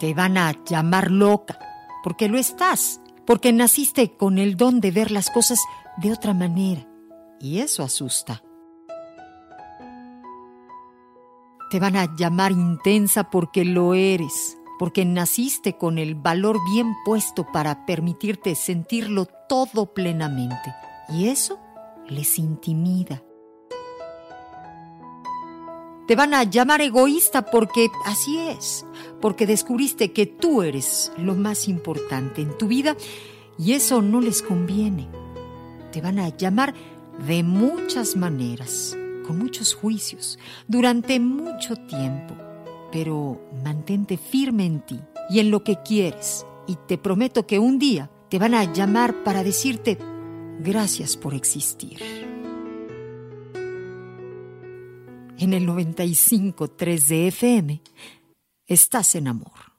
Te van a llamar loca, porque lo estás, porque naciste con el don de ver las cosas de otra manera, y eso asusta. Te van a llamar intensa porque lo eres, porque naciste con el valor bien puesto para permitirte sentirlo todo plenamente, y eso les intimida. Te van a llamar egoísta porque así es, porque descubriste que tú eres lo más importante en tu vida y eso no les conviene. Te van a llamar de muchas maneras, con muchos juicios, durante mucho tiempo, pero mantente firme en ti y en lo que quieres y te prometo que un día te van a llamar para decirte gracias por existir en el 95.3 de FM, estás en amor.